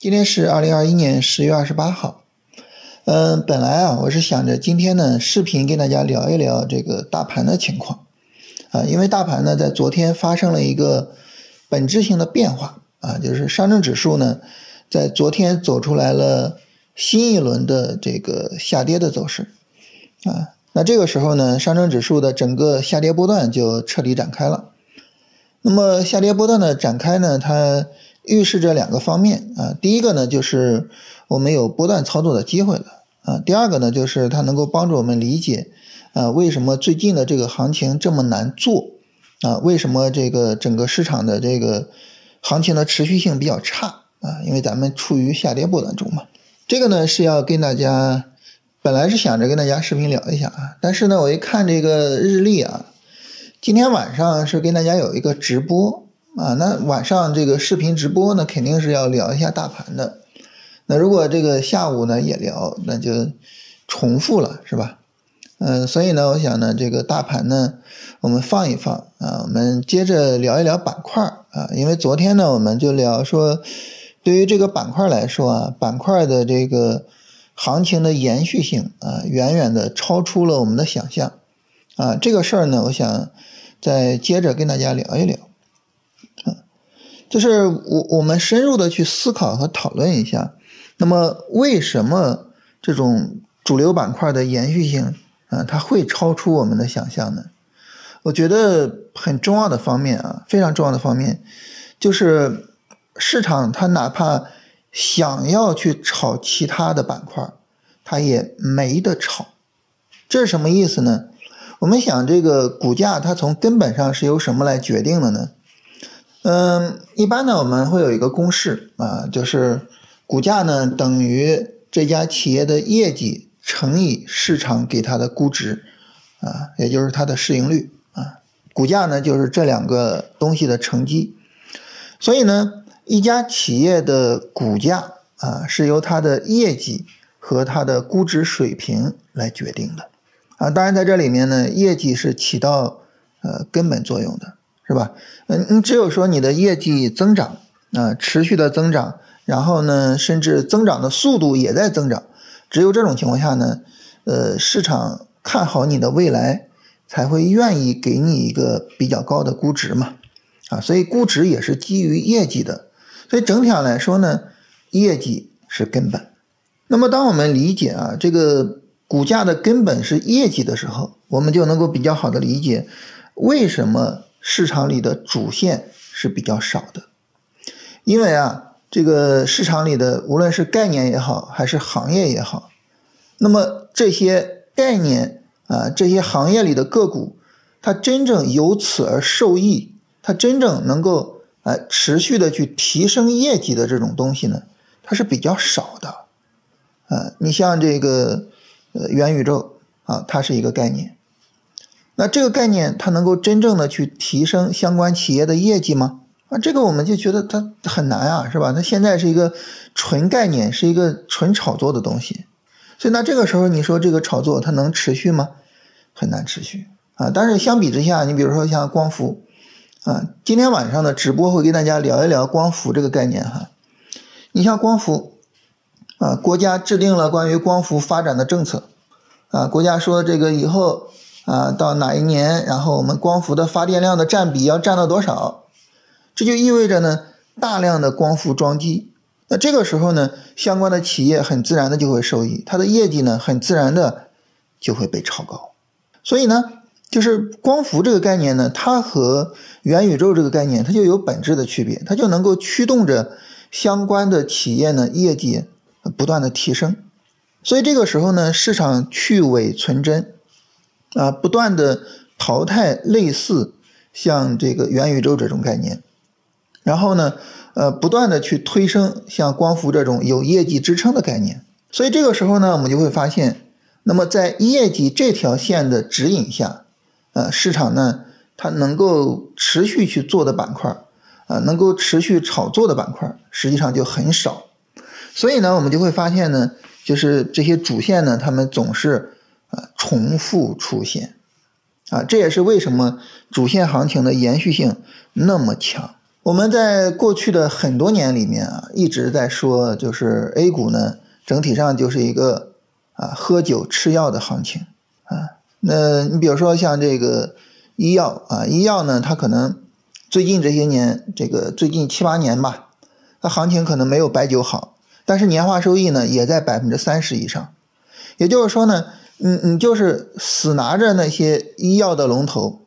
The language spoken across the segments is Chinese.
今天是二零二一年十月二十八号。嗯，本来啊，我是想着今天呢，视频跟大家聊一聊这个大盘的情况啊，因为大盘呢在昨天发生了一个本质性的变化啊，就是上证指数呢在昨天走出来了新一轮的这个下跌的走势啊。那这个时候呢，上证指数的整个下跌波段就彻底展开了。那么下跌波段的展开呢，它预示着两个方面啊，第一个呢就是我们有波段操作的机会了啊，第二个呢就是它能够帮助我们理解啊为什么最近的这个行情这么难做啊，为什么这个整个市场的这个行情的持续性比较差啊，因为咱们处于下跌波段中嘛。这个呢是要跟大家本来是想着跟大家视频聊一下啊，但是呢我一看这个日历啊，今天晚上是跟大家有一个直播。啊，那晚上这个视频直播呢，肯定是要聊一下大盘的。那如果这个下午呢也聊，那就重复了，是吧？嗯，所以呢，我想呢，这个大盘呢，我们放一放啊，我们接着聊一聊板块啊，因为昨天呢，我们就聊说，对于这个板块来说啊，板块的这个行情的延续性啊，远远的超出了我们的想象啊。这个事儿呢，我想再接着跟大家聊一聊。就是我我们深入的去思考和讨论一下，那么为什么这种主流板块的延续性啊，它会超出我们的想象呢？我觉得很重要的方面啊，非常重要的方面，就是市场它哪怕想要去炒其他的板块，它也没得炒。这是什么意思呢？我们想这个股价它从根本上是由什么来决定的呢？嗯，一般呢，我们会有一个公式啊，就是股价呢等于这家企业的业绩乘以市场给它的估值啊，也就是它的市盈率啊。股价呢就是这两个东西的乘积。所以呢，一家企业的股价啊是由它的业绩和它的估值水平来决定的啊。当然，在这里面呢，业绩是起到呃根本作用的。是吧？嗯，你只有说你的业绩增长啊，持续的增长，然后呢，甚至增长的速度也在增长，只有这种情况下呢，呃，市场看好你的未来，才会愿意给你一个比较高的估值嘛，啊，所以估值也是基于业绩的，所以整体上来说呢，业绩是根本。那么，当我们理解啊这个股价的根本是业绩的时候，我们就能够比较好的理解为什么。市场里的主线是比较少的，因为啊，这个市场里的无论是概念也好，还是行业也好，那么这些概念啊，这些行业里的个股，它真正由此而受益，它真正能够呃持续的去提升业绩的这种东西呢，它是比较少的。啊，你像这个呃元宇宙啊，它是一个概念。那这个概念它能够真正的去提升相关企业的业绩吗？啊，这个我们就觉得它很难啊，是吧？它现在是一个纯概念，是一个纯炒作的东西，所以那这个时候你说这个炒作它能持续吗？很难持续啊。但是相比之下，你比如说像光伏啊，今天晚上的直播会跟大家聊一聊光伏这个概念哈。你像光伏啊，国家制定了关于光伏发展的政策啊，国家说这个以后。啊，到哪一年，然后我们光伏的发电量的占比要占到多少？这就意味着呢，大量的光伏装机。那这个时候呢，相关的企业很自然的就会受益，它的业绩呢，很自然的就会被炒高。所以呢，就是光伏这个概念呢，它和元宇宙这个概念，它就有本质的区别，它就能够驱动着相关的企业呢，业绩不断的提升。所以这个时候呢，市场去伪存真。啊，不断的淘汰类似像这个元宇宙这种概念，然后呢，呃，不断的去推升像光伏这种有业绩支撑的概念。所以这个时候呢，我们就会发现，那么在业绩这条线的指引下，呃，市场呢，它能够持续去做的板块，啊，能够持续炒作的板块，实际上就很少。所以呢，我们就会发现呢，就是这些主线呢，他们总是。啊，重复出现，啊，这也是为什么主线行情的延续性那么强。我们在过去的很多年里面啊，一直在说，就是 A 股呢，整体上就是一个啊喝酒吃药的行情啊。那你比如说像这个医药啊，医药呢，它可能最近这些年，这个最近七八年吧，它行情可能没有白酒好，但是年化收益呢也在百分之三十以上。也就是说呢，你你就是死拿着那些医药的龙头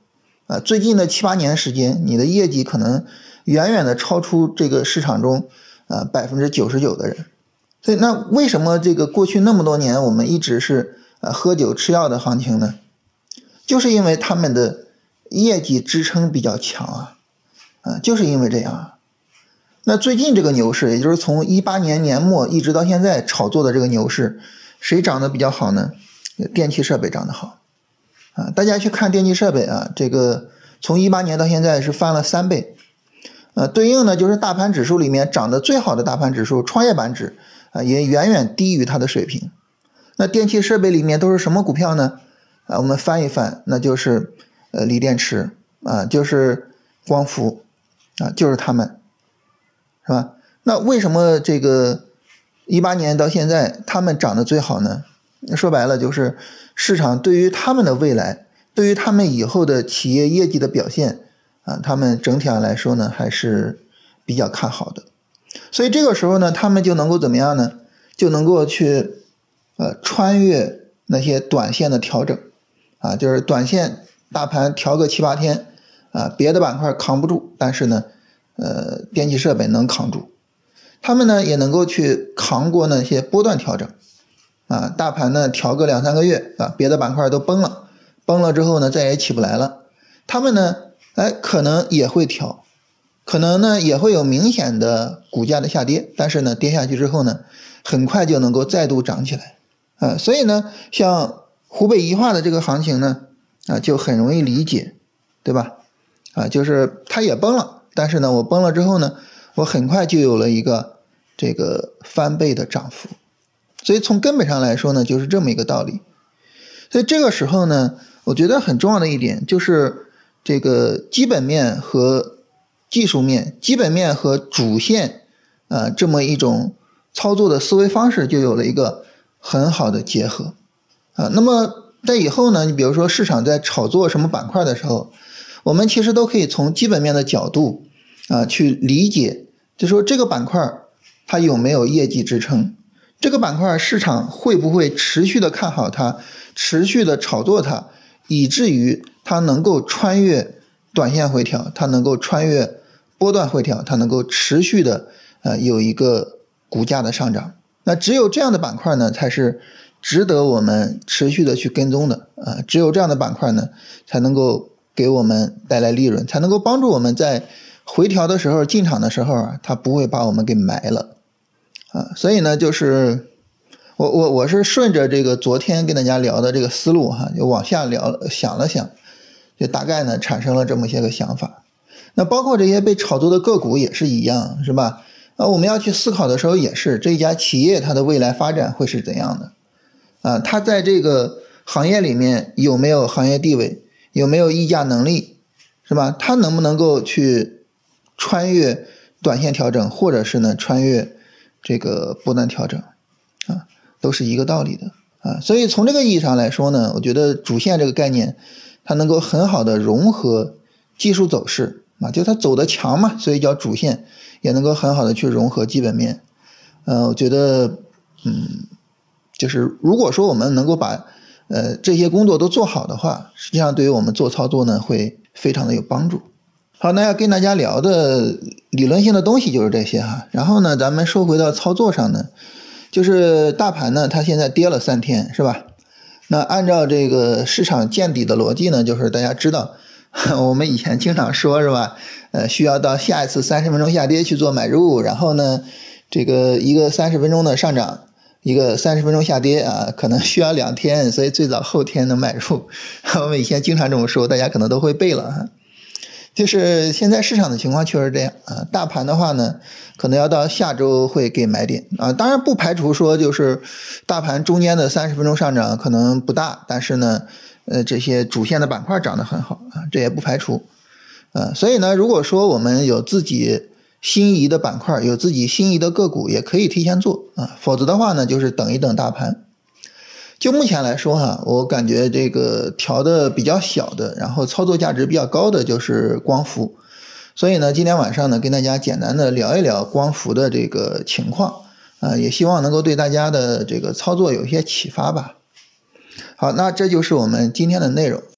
啊，最近的七八年时间，你的业绩可能。远远的超出这个市场中，啊百分之九十九的人，所以那为什么这个过去那么多年我们一直是啊喝酒吃药的行情呢？就是因为他们的业绩支撑比较强啊，啊就是因为这样啊。那最近这个牛市，也就是从一八年年末一直到现在炒作的这个牛市，谁涨得比较好呢？电气设备涨得好，啊大家去看电气设备啊，这个从一八年到现在是翻了三倍。呃，对应呢就是大盘指数里面涨得最好的大盘指数创业板指啊，也远远低于它的水平。那电气设备里面都是什么股票呢？啊，我们翻一翻，那就是呃锂电池啊，就是光伏啊，就是他们，是吧？那为什么这个一八年到现在他们涨得最好呢？说白了就是市场对于他们的未来，对于他们以后的企业业绩的表现。啊，他们整体上来说呢，还是比较看好的，所以这个时候呢，他们就能够怎么样呢？就能够去呃穿越那些短线的调整，啊，就是短线大盘调个七八天，啊，别的板块扛不住，但是呢，呃，电气设备能扛住，他们呢也能够去扛过那些波段调整，啊，大盘呢调个两三个月，啊，别的板块都崩了，崩了之后呢，再也起不来了，他们呢。哎，可能也会调，可能呢也会有明显的股价的下跌，但是呢跌下去之后呢，很快就能够再度涨起来，啊，所以呢像湖北宜化的这个行情呢，啊就很容易理解，对吧？啊，就是它也崩了，但是呢我崩了之后呢，我很快就有了一个这个翻倍的涨幅，所以从根本上来说呢，就是这么一个道理。所以这个时候呢，我觉得很重要的一点就是。这个基本面和技术面，基本面和主线，呃，这么一种操作的思维方式就有了一个很好的结合，啊，那么在以后呢，你比如说市场在炒作什么板块的时候，我们其实都可以从基本面的角度啊去理解，就说这个板块它有没有业绩支撑，这个板块市场会不会持续的看好它，持续的炒作它，以至于。它能够穿越短线回调，它能够穿越波段回调，它能够持续的呃有一个股价的上涨。那只有这样的板块呢，才是值得我们持续的去跟踪的啊！只有这样的板块呢，才能够给我们带来利润，才能够帮助我们在回调的时候进场的时候啊，它不会把我们给埋了啊！所以呢，就是我我我是顺着这个昨天跟大家聊的这个思路哈，就往下聊想了想。就大概呢产生了这么些个想法，那包括这些被炒作的个股也是一样，是吧？啊，我们要去思考的时候也是这家企业它的未来发展会是怎样的？啊，它在这个行业里面有没有行业地位，有没有溢价能力，是吧？它能不能够去穿越短线调整，或者是呢穿越这个波段调整？啊，都是一个道理的啊。所以从这个意义上来说呢，我觉得主线这个概念。它能够很好的融合技术走势啊，就它走的强嘛，所以叫主线，也能够很好的去融合基本面。呃，我觉得，嗯，就是如果说我们能够把呃这些工作都做好的话，实际上对于我们做操作呢，会非常的有帮助。好，那要跟大家聊的理论性的东西就是这些哈。然后呢，咱们说回到操作上呢，就是大盘呢，它现在跌了三天，是吧？那按照这个市场见底的逻辑呢，就是大家知道，我们以前经常说是吧？呃，需要到下一次三十分钟下跌去做买入，然后呢，这个一个三十分钟的上涨，一个三十分钟下跌啊，可能需要两天，所以最早后天能买入。我们以前经常这么说，大家可能都会背了哈。就是现在市场的情况确实这样啊，大盘的话呢，可能要到下周会给买点啊，当然不排除说就是大盘中间的三十分钟上涨可能不大，但是呢，呃，这些主线的板块涨得很好啊，这也不排除呃，所以呢，如果说我们有自己心仪的板块，有自己心仪的个股，也可以提前做啊，否则的话呢，就是等一等大盘。就目前来说哈，我感觉这个调的比较小的，然后操作价值比较高的就是光伏，所以呢，今天晚上呢，跟大家简单的聊一聊光伏的这个情况啊，也希望能够对大家的这个操作有一些启发吧。好，那这就是我们今天的内容。